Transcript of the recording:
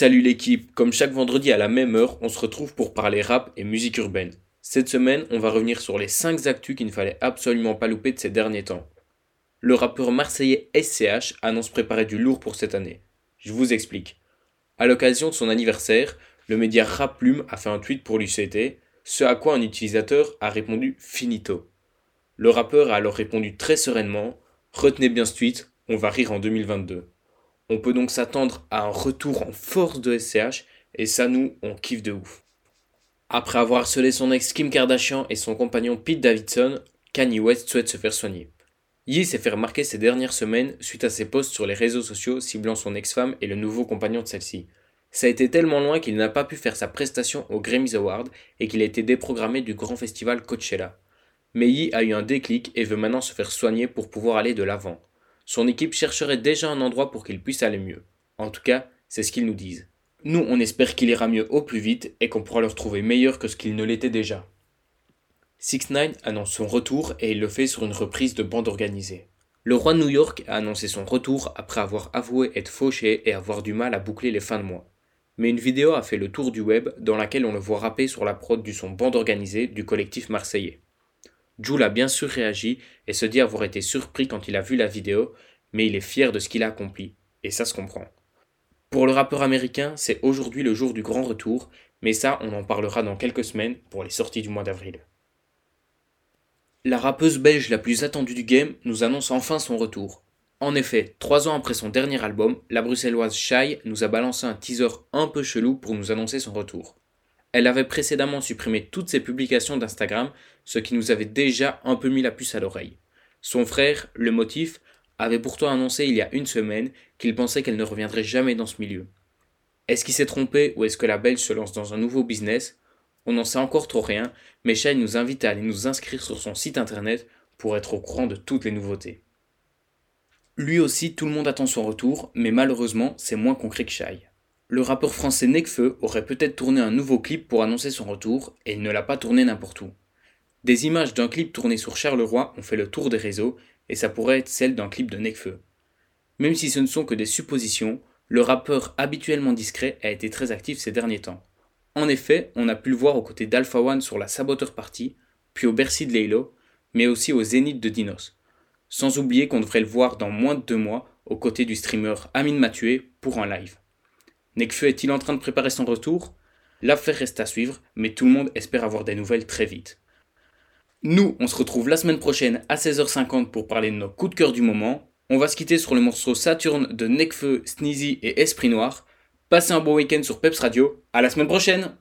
Salut l'équipe, comme chaque vendredi à la même heure, on se retrouve pour parler rap et musique urbaine. Cette semaine, on va revenir sur les 5 actus qu'il ne fallait absolument pas louper de ces derniers temps. Le rappeur marseillais SCH annonce préparer du lourd pour cette année. Je vous explique. À l'occasion de son anniversaire, le média Rap Plume a fait un tweet pour souhaiter, ce à quoi un utilisateur a répondu finito. Le rappeur a alors répondu très sereinement Retenez bien ce tweet, on va rire en 2022. On peut donc s'attendre à un retour en force de SCH, et ça nous, on kiffe de ouf. Après avoir harcelé son ex Kim Kardashian et son compagnon Pete Davidson, Kanye West souhaite se faire soigner. Yi s'est fait remarquer ces dernières semaines suite à ses posts sur les réseaux sociaux ciblant son ex-femme et le nouveau compagnon de celle-ci. Ça a été tellement loin qu'il n'a pas pu faire sa prestation aux Grammys Awards et qu'il a été déprogrammé du grand festival Coachella. Mais Yi a eu un déclic et veut maintenant se faire soigner pour pouvoir aller de l'avant son équipe chercherait déjà un endroit pour qu'il puisse aller mieux. En tout cas, c'est ce qu'ils nous disent. Nous, on espère qu'il ira mieux au plus vite et qu'on pourra le retrouver meilleur que ce qu'il ne l'était déjà. 6 9 annonce son retour et il le fait sur une reprise de bande organisée. Le roi de New York a annoncé son retour après avoir avoué être fauché et avoir du mal à boucler les fins de mois. Mais une vidéo a fait le tour du web dans laquelle on le voit rapper sur la prod du son bande organisée du collectif marseillais. Joule a bien sûr réagi et se dit avoir été surpris quand il a vu la vidéo, mais il est fier de ce qu'il a accompli, et ça se comprend. Pour le rappeur américain, c'est aujourd'hui le jour du grand retour, mais ça on en parlera dans quelques semaines pour les sorties du mois d'avril. La rappeuse belge la plus attendue du game nous annonce enfin son retour. En effet, trois ans après son dernier album, la bruxelloise Shy nous a balancé un teaser un peu chelou pour nous annoncer son retour. Elle avait précédemment supprimé toutes ses publications d'Instagram, ce qui nous avait déjà un peu mis la puce à l'oreille. Son frère, le motif, avait pourtant annoncé il y a une semaine qu'il pensait qu'elle ne reviendrait jamais dans ce milieu. Est-ce qu'il s'est trompé ou est-ce que la Belge se lance dans un nouveau business? On n'en sait encore trop rien, mais Shai nous invite à aller nous inscrire sur son site internet pour être au courant de toutes les nouveautés. Lui aussi, tout le monde attend son retour, mais malheureusement, c'est moins concret que Shai. Le rappeur français Nekfeu aurait peut-être tourné un nouveau clip pour annoncer son retour, et il ne l'a pas tourné n'importe où. Des images d'un clip tourné sur Charleroi ont fait le tour des réseaux, et ça pourrait être celle d'un clip de Nekfeu. Même si ce ne sont que des suppositions, le rappeur habituellement discret a été très actif ces derniers temps. En effet, on a pu le voir aux côtés d'Alpha One sur la Saboteur Party, puis au Bercy de Laylo, mais aussi au Zénith de Dinos. Sans oublier qu'on devrait le voir dans moins de deux mois aux côtés du streamer Amine Mathieu pour un live. Nekfeu est-il en train de préparer son retour? L'affaire reste à suivre, mais tout le monde espère avoir des nouvelles très vite. Nous, on se retrouve la semaine prochaine à 16h50 pour parler de nos coups de cœur du moment. On va se quitter sur le morceau Saturne de Nekfeu, Sneezy et Esprit Noir. Passez un bon week-end sur Peps Radio. À la semaine prochaine